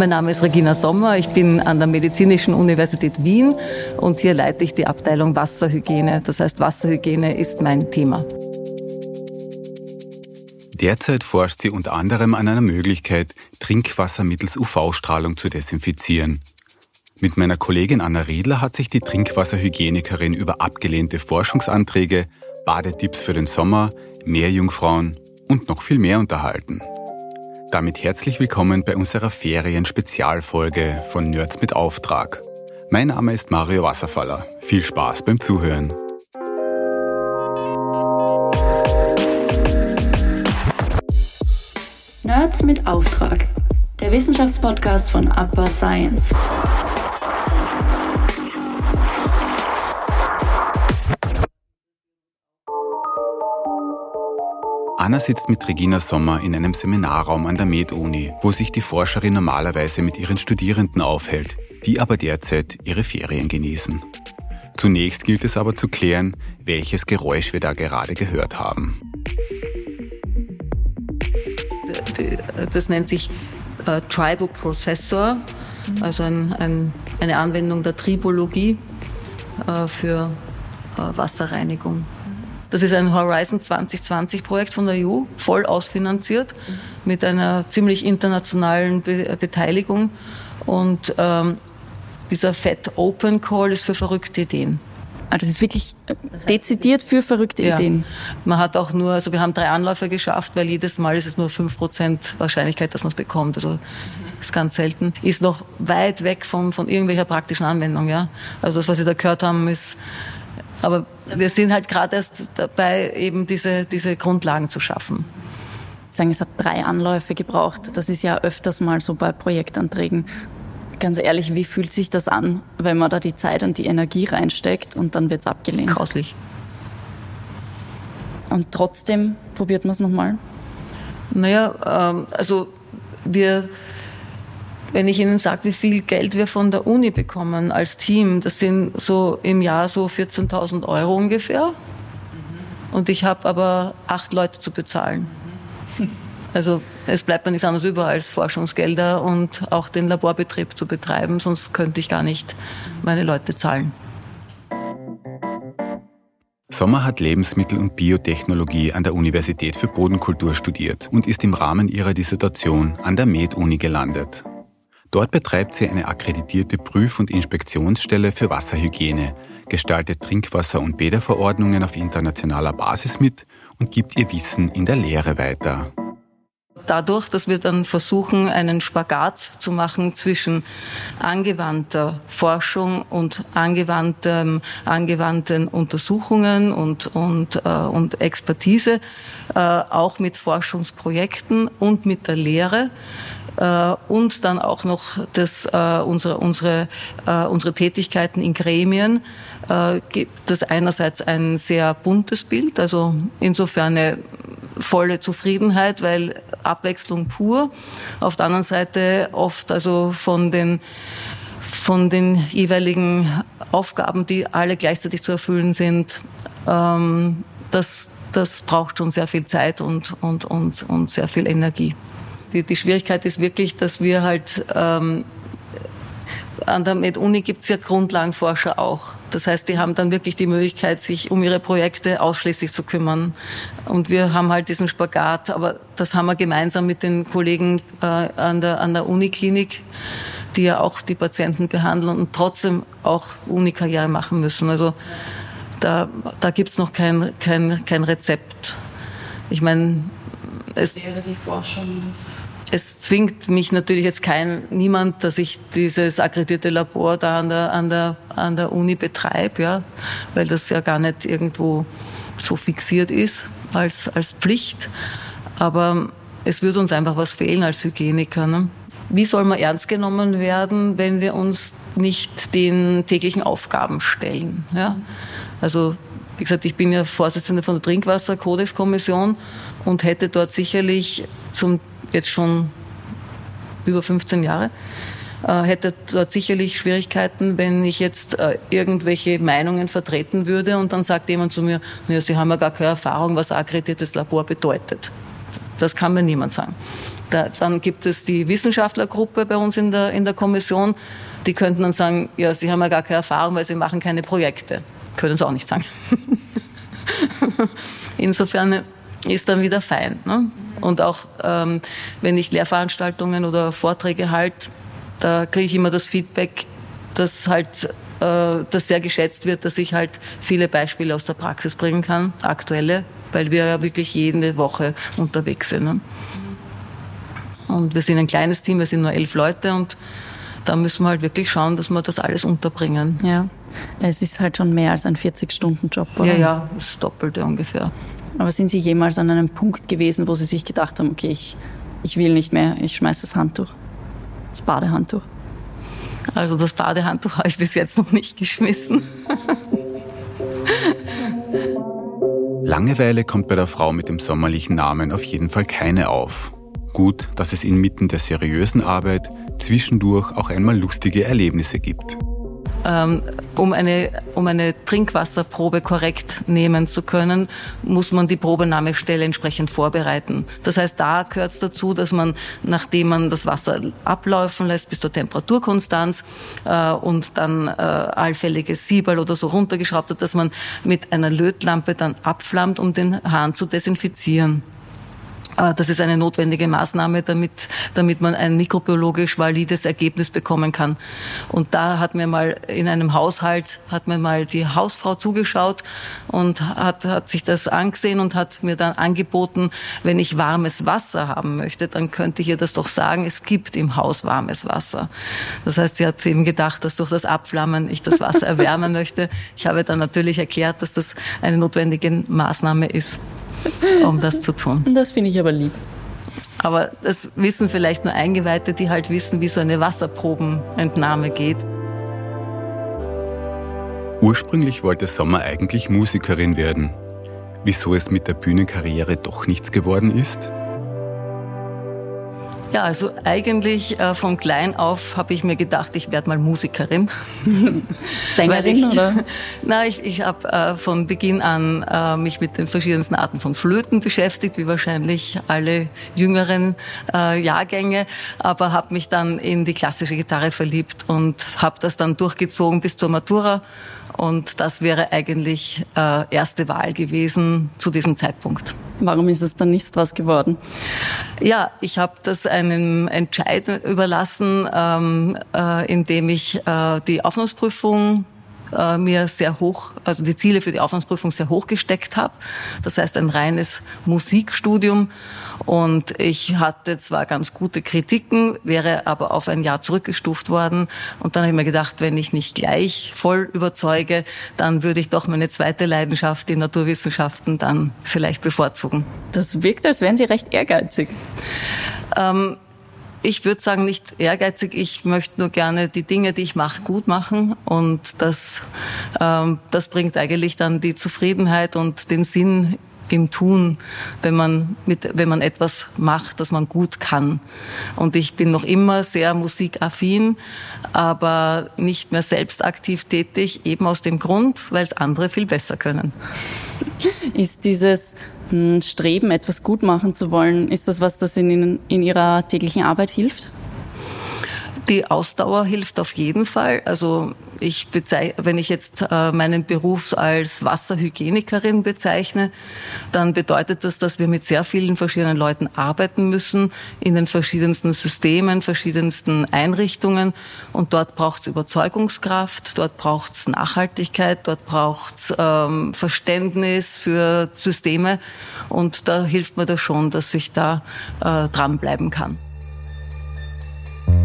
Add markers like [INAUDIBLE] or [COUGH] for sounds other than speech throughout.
Mein Name ist Regina Sommer. Ich bin an der Medizinischen Universität Wien und hier leite ich die Abteilung Wasserhygiene. Das heißt, Wasserhygiene ist mein Thema. Derzeit forscht sie unter anderem an einer Möglichkeit, Trinkwasser mittels UV-Strahlung zu desinfizieren. Mit meiner Kollegin Anna Riedler hat sich die Trinkwasserhygienikerin über abgelehnte Forschungsanträge, Badetipps für den Sommer, Meerjungfrauen und noch viel mehr unterhalten. Damit herzlich willkommen bei unserer Ferien-Spezialfolge von Nerds mit Auftrag. Mein Name ist Mario Wasserfaller. Viel Spaß beim Zuhören. Nerds mit Auftrag. Der Wissenschaftspodcast von Upper Science. Anna sitzt mit Regina Sommer in einem Seminarraum an der Med-Uni, wo sich die Forscherin normalerweise mit ihren Studierenden aufhält, die aber derzeit ihre Ferien genießen. Zunächst gilt es aber zu klären, welches Geräusch wir da gerade gehört haben. Das nennt sich äh, Tribal Processor, also ein, ein, eine Anwendung der Tribologie äh, für äh, Wasserreinigung. Das ist ein Horizon 2020 Projekt von der EU, voll ausfinanziert, mit einer ziemlich internationalen Be Beteiligung. Und ähm, dieser Fed Open Call ist für verrückte Ideen. Ah, das ist wirklich dezidiert für verrückte ja. Ideen. Man hat auch nur, also wir haben drei Anläufe geschafft, weil jedes Mal ist es nur fünf Prozent Wahrscheinlichkeit, dass man es bekommt. Also ist ganz selten. Ist noch weit weg von, von irgendwelcher praktischen Anwendung, ja. Also das, was Sie da gehört haben, ist aber wir sind halt gerade erst dabei, eben diese, diese Grundlagen zu schaffen. Sagen, es hat drei Anläufe gebraucht. Das ist ja öfters mal so bei Projektanträgen. Ganz ehrlich, wie fühlt sich das an, wenn man da die Zeit und die Energie reinsteckt und dann wird es abgelehnt? Grauslich. Und trotzdem probiert man es nochmal? Naja, ähm, also wir wenn ich Ihnen sage, wie viel Geld wir von der Uni bekommen als Team, das sind so im Jahr so 14.000 Euro ungefähr. Mhm. Und ich habe aber acht Leute zu bezahlen. Mhm. Also es bleibt mir nichts anderes über als Forschungsgelder und auch den Laborbetrieb zu betreiben, sonst könnte ich gar nicht meine Leute zahlen. Sommer hat Lebensmittel- und Biotechnologie an der Universität für Bodenkultur studiert und ist im Rahmen ihrer Dissertation an der Med-Uni gelandet. Dort betreibt sie eine akkreditierte Prüf- und Inspektionsstelle für Wasserhygiene, gestaltet Trinkwasser- und Bäderverordnungen auf internationaler Basis mit und gibt ihr Wissen in der Lehre weiter. Dadurch, dass wir dann versuchen, einen Spagat zu machen zwischen angewandter Forschung und angewandtem, angewandten Untersuchungen und, und, äh, und Expertise, äh, auch mit Forschungsprojekten und mit der Lehre, äh, und dann auch noch das, äh, unsere, unsere, äh, unsere Tätigkeiten in Gremien äh, gibt es einerseits ein sehr buntes Bild, also insofern eine volle Zufriedenheit, weil Abwechslung pur. Auf der anderen Seite oft also von den von den jeweiligen Aufgaben, die alle gleichzeitig zu erfüllen sind, ähm, das, das braucht schon sehr viel Zeit und, und, und, und sehr viel Energie. Die, die Schwierigkeit ist wirklich, dass wir halt ähm, an der Med-Uni gibt es ja Grundlagenforscher auch. Das heißt, die haben dann wirklich die Möglichkeit, sich um ihre Projekte ausschließlich zu kümmern. Und wir haben halt diesen Spagat, aber das haben wir gemeinsam mit den Kollegen äh, an der, an der Uniklinik, die ja auch die Patienten behandeln und trotzdem auch Unikarriere machen müssen. Also da, da gibt es noch kein, kein, kein Rezept. Ich meine, es wäre die Forschung des es zwingt mich natürlich jetzt kein niemand, dass ich dieses akkreditierte Labor da an der an der an der Uni betreibe, ja, weil das ja gar nicht irgendwo so fixiert ist als als Pflicht. Aber es würde uns einfach was fehlen als Hygieniker. Ne? Wie soll man ernst genommen werden, wenn wir uns nicht den täglichen Aufgaben stellen? Ja? Also wie gesagt, ich bin ja Vorsitzende von der Trinkwasserkodexkommission und hätte dort sicherlich zum jetzt schon über 15 Jahre, äh, hätte dort sicherlich Schwierigkeiten, wenn ich jetzt äh, irgendwelche Meinungen vertreten würde und dann sagt jemand zu mir, naja, Sie haben ja gar keine Erfahrung, was akkreditiertes Labor bedeutet. Das kann mir niemand sagen. Da, dann gibt es die Wissenschaftlergruppe bei uns in der, in der Kommission. Die könnten dann sagen, ja, sie haben ja gar keine Erfahrung, weil sie machen keine Projekte. Können sie auch nicht sagen. [LAUGHS] Insofern ist dann wieder fein. Ne? Und auch ähm, wenn ich Lehrveranstaltungen oder Vorträge halte, da kriege ich immer das Feedback, dass halt äh, das sehr geschätzt wird, dass ich halt viele Beispiele aus der Praxis bringen kann, aktuelle, weil wir ja wirklich jede Woche unterwegs sind. Ne? Und wir sind ein kleines Team, wir sind nur elf Leute und da müssen wir halt wirklich schauen, dass wir das alles unterbringen. Ja, es ist halt schon mehr als ein 40-Stunden-Job, Ja, ja, das Doppelte ungefähr. Aber sind Sie jemals an einem Punkt gewesen, wo Sie sich gedacht haben, okay, ich, ich will nicht mehr, ich schmeiße das Handtuch, das Badehandtuch? Also das Badehandtuch habe ich bis jetzt noch nicht geschmissen. Langeweile kommt bei der Frau mit dem sommerlichen Namen auf jeden Fall keine auf. Gut, dass es inmitten der seriösen Arbeit zwischendurch auch einmal lustige Erlebnisse gibt. Ähm, um eine, um eine Trinkwasserprobe korrekt nehmen zu können, muss man die Probenahmestelle entsprechend vorbereiten. Das heißt, da gehört es dazu, dass man, nachdem man das Wasser ablaufen lässt bis zur Temperaturkonstanz äh, und dann äh, allfälliges Siebel oder so runtergeschraubt hat, dass man mit einer Lötlampe dann abflammt, um den Hahn zu desinfizieren. Äh, das ist eine notwendige Maßnahme, damit, damit man ein mikrobiologisch valides Ergebnis bekommen kann. Und da hat mir mal in einem Haushalt, hat mir mal die Hausfrau zugeschaut und hat, hat sich das angesehen und hat mir dann angeboten, wenn ich warmes Wasser haben möchte, dann könnte ich ihr das doch sagen, es gibt im Haus warmes Wasser. Das heißt, sie hat eben gedacht, dass durch das Abflammen ich das Wasser [LAUGHS] erwärmen möchte. Ich habe dann natürlich erklärt, dass das eine notwendige Maßnahme ist [LAUGHS] um das zu tun. Das finde ich aber lieb. Aber das wissen vielleicht nur Eingeweihte, die halt wissen, wie so eine Wasserprobenentnahme geht. Ursprünglich wollte Sommer eigentlich Musikerin werden. Wieso es mit der Bühnenkarriere doch nichts geworden ist? Ja, also eigentlich äh, von klein auf habe ich mir gedacht, ich werde mal Musikerin. [LAUGHS] Sängerin ich, oder? [LAUGHS] Na, ich, ich habe äh, von Beginn an äh, mich mit den verschiedensten Arten von Flöten beschäftigt, wie wahrscheinlich alle jüngeren äh, Jahrgänge, aber habe mich dann in die klassische Gitarre verliebt und habe das dann durchgezogen bis zur Matura. Und das wäre eigentlich äh, erste Wahl gewesen zu diesem Zeitpunkt. Warum ist es dann nichts draus geworden? Ja, ich habe das einem Entscheid überlassen, ähm, äh, indem ich äh, die Aufnahmsprüfung äh, mir sehr hoch, also die Ziele für die Aufnahmsprüfung sehr hoch gesteckt habe. Das heißt ein reines Musikstudium. Und ich hatte zwar ganz gute Kritiken, wäre aber auf ein Jahr zurückgestuft worden. Und dann habe ich mir gedacht, wenn ich nicht gleich voll überzeuge, dann würde ich doch meine zweite Leidenschaft, die Naturwissenschaften, dann vielleicht bevorzugen. Das wirkt, als wären Sie recht ehrgeizig. Ähm, ich würde sagen, nicht ehrgeizig. Ich möchte nur gerne die Dinge, die ich mache, gut machen. Und das, ähm, das bringt eigentlich dann die Zufriedenheit und den Sinn im Tun, wenn man mit, wenn man etwas macht, das man gut kann. Und ich bin noch immer sehr musikaffin, aber nicht mehr selbst aktiv tätig, eben aus dem Grund, weil es andere viel besser können. Ist dieses Streben, etwas gut machen zu wollen, ist das was, das Ihnen in Ihrer täglichen Arbeit hilft? Die Ausdauer hilft auf jeden Fall. Also ich bezeichne, wenn ich jetzt äh, meinen Beruf als Wasserhygienikerin bezeichne, dann bedeutet das, dass wir mit sehr vielen verschiedenen Leuten arbeiten müssen, in den verschiedensten Systemen, verschiedensten Einrichtungen. Und dort braucht es Überzeugungskraft, dort braucht es Nachhaltigkeit, dort braucht es ähm, Verständnis für Systeme. Und da hilft mir das schon, dass ich da äh, dranbleiben kann.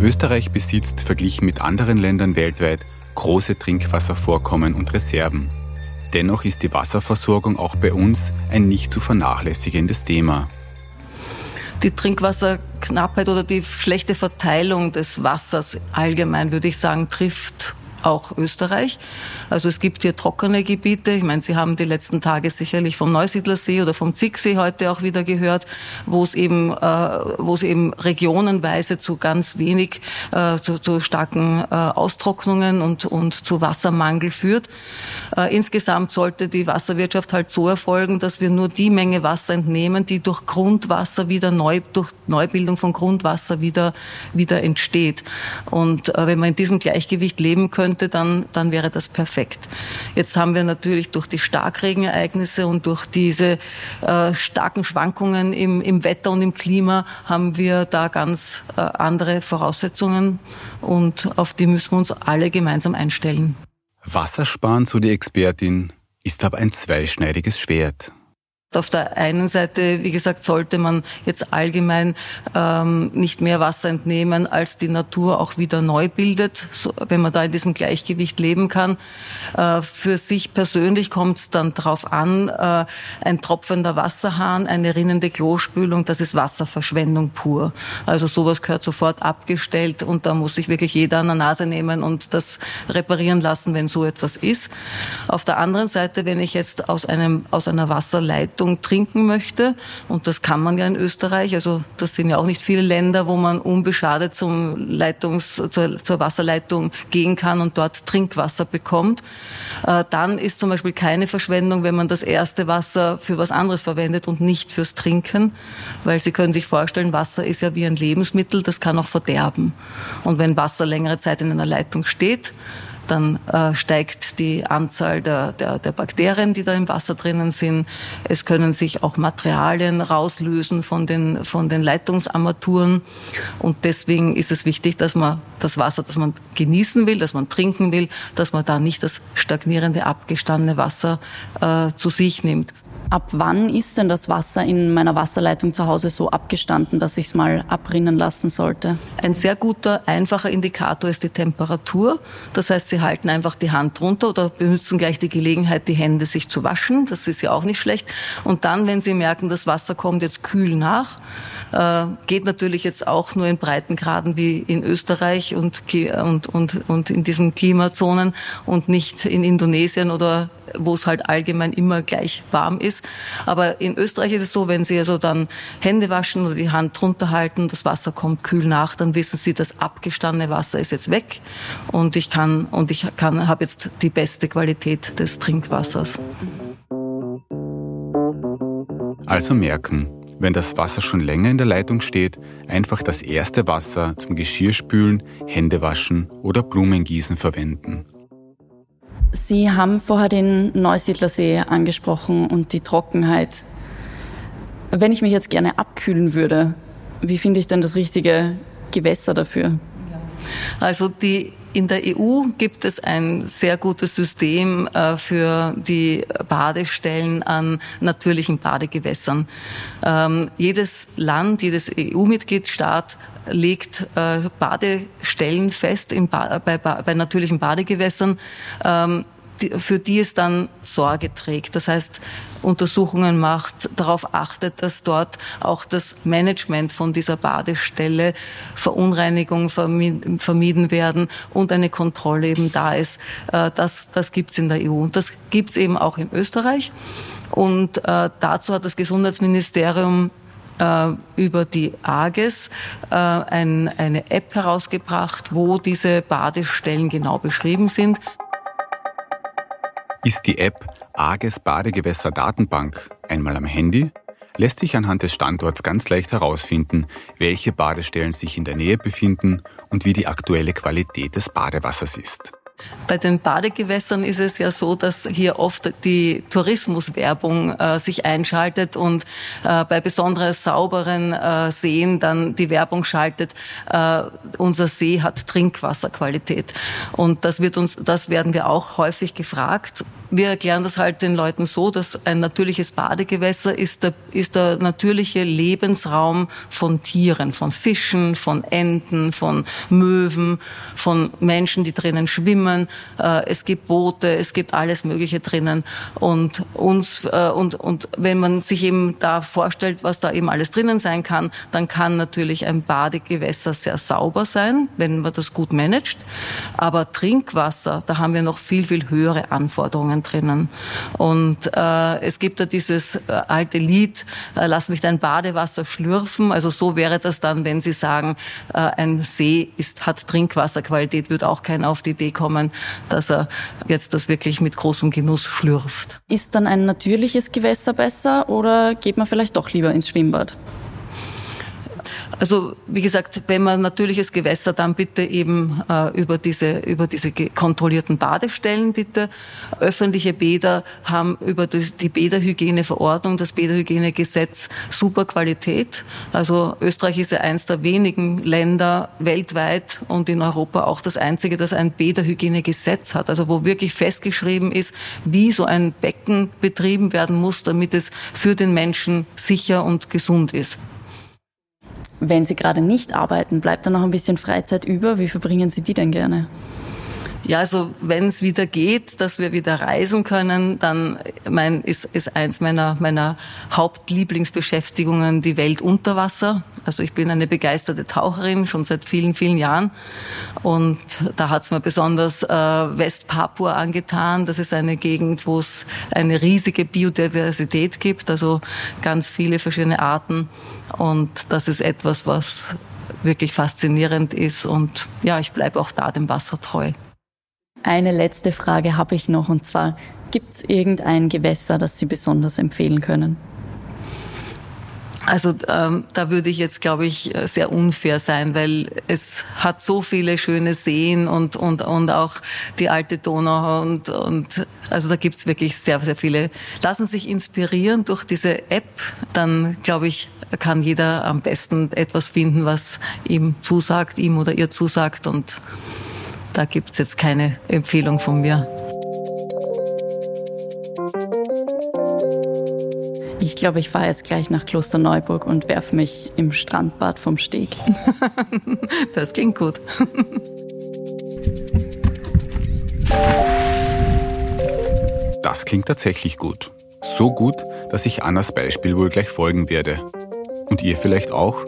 Österreich besitzt verglichen mit anderen Ländern weltweit große Trinkwasservorkommen und Reserven. Dennoch ist die Wasserversorgung auch bei uns ein nicht zu vernachlässigendes Thema. Die Trinkwasserknappheit oder die schlechte Verteilung des Wassers allgemein, würde ich sagen, trifft auch Österreich. Also es gibt hier trockene Gebiete. Ich meine, Sie haben die letzten Tage sicherlich vom Neusiedlersee oder vom Zicksee heute auch wieder gehört, wo es eben, äh, wo es eben regionenweise zu ganz wenig, äh, zu, zu starken äh, Austrocknungen und, und zu Wassermangel führt. Äh, insgesamt sollte die Wasserwirtschaft halt so erfolgen, dass wir nur die Menge Wasser entnehmen, die durch Grundwasser wieder neu, durch Neubildung von Grundwasser wieder, wieder entsteht. Und äh, wenn wir in diesem Gleichgewicht leben könnte, dann, dann wäre das perfekt. Jetzt haben wir natürlich durch die Starkregenereignisse und durch diese äh, starken Schwankungen im, im Wetter und im Klima haben wir da ganz äh, andere Voraussetzungen und auf die müssen wir uns alle gemeinsam einstellen. Wassersparen, so die Expertin, ist aber ein zweischneidiges Schwert. Auf der einen Seite, wie gesagt, sollte man jetzt allgemein ähm, nicht mehr Wasser entnehmen, als die Natur auch wieder neu bildet, so, wenn man da in diesem Gleichgewicht leben kann. Äh, für sich persönlich kommt es dann darauf an, äh, ein tropfender Wasserhahn, eine rinnende Klospülung, das ist Wasserverschwendung pur. Also sowas gehört sofort abgestellt und da muss sich wirklich jeder an der Nase nehmen und das reparieren lassen, wenn so etwas ist. Auf der anderen Seite, wenn ich jetzt aus einem aus einer Wasserleitung Leitung trinken möchte. Und das kann man ja in Österreich. Also das sind ja auch nicht viele Länder, wo man unbeschadet zum Leitungs, zur, zur Wasserleitung gehen kann und dort Trinkwasser bekommt. Äh, dann ist zum Beispiel keine Verschwendung, wenn man das erste Wasser für was anderes verwendet und nicht fürs Trinken. Weil Sie können sich vorstellen, Wasser ist ja wie ein Lebensmittel, das kann auch verderben. Und wenn Wasser längere Zeit in einer Leitung steht, dann äh, steigt die Anzahl der, der, der Bakterien, die da im Wasser drinnen sind. Es können sich auch Materialien rauslösen von den, von den Leitungsarmaturen. Und deswegen ist es wichtig, dass man das Wasser, das man genießen will, das man trinken will, dass man da nicht das stagnierende, abgestandene Wasser äh, zu sich nimmt. Ab wann ist denn das Wasser in meiner Wasserleitung zu Hause so abgestanden, dass ich es mal abrinnen lassen sollte? Ein sehr guter, einfacher Indikator ist die Temperatur. Das heißt, Sie halten einfach die Hand drunter oder benutzen gleich die Gelegenheit, die Hände sich zu waschen. Das ist ja auch nicht schlecht. Und dann, wenn Sie merken, das Wasser kommt jetzt kühl nach, äh, geht natürlich jetzt auch nur in Breitengraden wie in Österreich und, und, und, und in diesen Klimazonen und nicht in Indonesien oder wo es halt allgemein immer gleich warm ist. Aber in Österreich ist es so, wenn Sie also dann Hände waschen oder die Hand drunter halten, das Wasser kommt kühl nach, dann wissen Sie, das abgestandene Wasser ist jetzt weg und ich kann und ich kann habe jetzt die beste Qualität des Trinkwassers. Also merken, wenn das Wasser schon länger in der Leitung steht, einfach das erste Wasser zum Geschirrspülen, Händewaschen oder Blumengießen verwenden. Sie haben vorher den Neusiedlersee angesprochen und die Trockenheit. Wenn ich mich jetzt gerne abkühlen würde, wie finde ich denn das richtige Gewässer dafür? Also die in der EU gibt es ein sehr gutes System äh, für die Badestellen an natürlichen Badegewässern. Ähm, jedes Land, jedes EU-Mitgliedstaat legt äh, Badestellen fest ba bei, bei, natürlichen Badegewässern. Ähm, die, für die es dann Sorge trägt. Das heißt, Untersuchungen macht, darauf achtet, dass dort auch das Management von dieser Badestelle, Verunreinigungen vermieden werden und eine Kontrolle eben da ist. Äh, das, das gibt's in der EU und das gibt's eben auch in Österreich. Und äh, dazu hat das Gesundheitsministerium über die AGES äh, ein, eine App herausgebracht, wo diese Badestellen genau beschrieben sind ist die App Arges Badegewässer Datenbank einmal am Handy, lässt sich anhand des Standorts ganz leicht herausfinden, welche Badestellen sich in der Nähe befinden und wie die aktuelle Qualität des Badewassers ist. Bei den Badegewässern ist es ja so, dass hier oft die Tourismuswerbung äh, sich einschaltet und äh, bei besonders sauberen äh, Seen dann die Werbung schaltet, äh, unser See hat Trinkwasserqualität. Und das wird uns, das werden wir auch häufig gefragt. Wir erklären das halt den Leuten so, dass ein natürliches Badegewässer ist der, ist der natürliche Lebensraum von Tieren, von Fischen, von Enten, von Möwen, von Menschen, die drinnen schwimmen äh, es gibt Boote, es gibt alles Mögliche drinnen. Und uns äh, und und wenn man sich eben da vorstellt, was da eben alles drinnen sein kann, dann kann natürlich ein Badegewässer sehr sauber sein, wenn man das gut managt. Aber Trinkwasser, da haben wir noch viel viel höhere Anforderungen drinnen. Und äh, es gibt da dieses äh, alte Lied, äh, lass mich dein Badewasser schlürfen. Also so wäre das dann, wenn Sie sagen, äh, ein See ist, hat Trinkwasserqualität, wird auch keiner auf die Idee kommen, dass er jetzt das wirklich mit großem Genuss schlürft. Ist dann ein natürliches Gewässer besser oder geht man vielleicht doch lieber ins Schwimmbad? Also wie gesagt, wenn man natürliches Gewässer, dann bitte eben äh, über diese über diese kontrollierten Badestellen bitte. Öffentliche Bäder haben über das, die Bäderhygieneverordnung, das Bäderhygienegesetz super Qualität. Also Österreich ist ja eins der wenigen Länder weltweit und in Europa auch das einzige, das ein Bäderhygienegesetz hat. Also wo wirklich festgeschrieben ist, wie so ein Becken betrieben werden muss, damit es für den Menschen sicher und gesund ist wenn Sie gerade nicht arbeiten, bleibt da noch ein bisschen Freizeit über? Wie verbringen Sie die denn gerne? Ja, also wenn es wieder geht, dass wir wieder reisen können, dann mein, ist, ist eins meiner, meiner Hauptlieblingsbeschäftigungen die Welt unter Wasser. Also ich bin eine begeisterte Taucherin schon seit vielen, vielen Jahren. Und da hat es mir besonders äh, Westpapua angetan. Das ist eine Gegend, wo es eine riesige Biodiversität gibt, also ganz viele verschiedene Arten. Und das ist etwas, was wirklich faszinierend ist. Und ja, ich bleibe auch da dem Wasser treu. Eine letzte Frage habe ich noch und zwar, gibt es irgendein Gewässer, das Sie besonders empfehlen können? Also ähm, da würde ich jetzt, glaube ich, sehr unfair sein, weil es hat so viele schöne Seen und und und auch die alte Donau und und also da gibt's wirklich sehr sehr viele. Lassen sich inspirieren durch diese App, dann glaube ich kann jeder am besten etwas finden, was ihm zusagt, ihm oder ihr zusagt und da gibt es jetzt keine Empfehlung von mir. Ich glaube, ich fahre jetzt gleich nach Klosterneuburg und werfe mich im Strandbad vom Steg. [LAUGHS] das klingt gut. Das klingt tatsächlich gut. So gut, dass ich Annas Beispiel wohl gleich folgen werde. Und ihr vielleicht auch?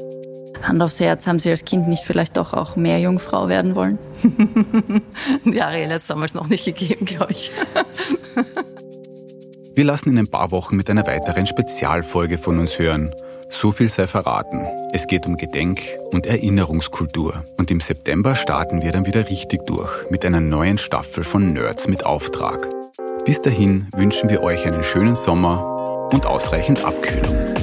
Hand aufs Herz, haben Sie als Kind nicht vielleicht doch auch mehr Jungfrau werden wollen? [LAUGHS] Die Ariel hat es damals noch nicht gegeben, glaube ich. [LAUGHS] Wir lassen in ein paar Wochen mit einer weiteren Spezialfolge von uns hören. So viel sei verraten. Es geht um Gedenk- und Erinnerungskultur. Und im September starten wir dann wieder richtig durch mit einer neuen Staffel von Nerds mit Auftrag. Bis dahin wünschen wir euch einen schönen Sommer und ausreichend Abkühlung.